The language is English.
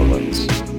Howlands.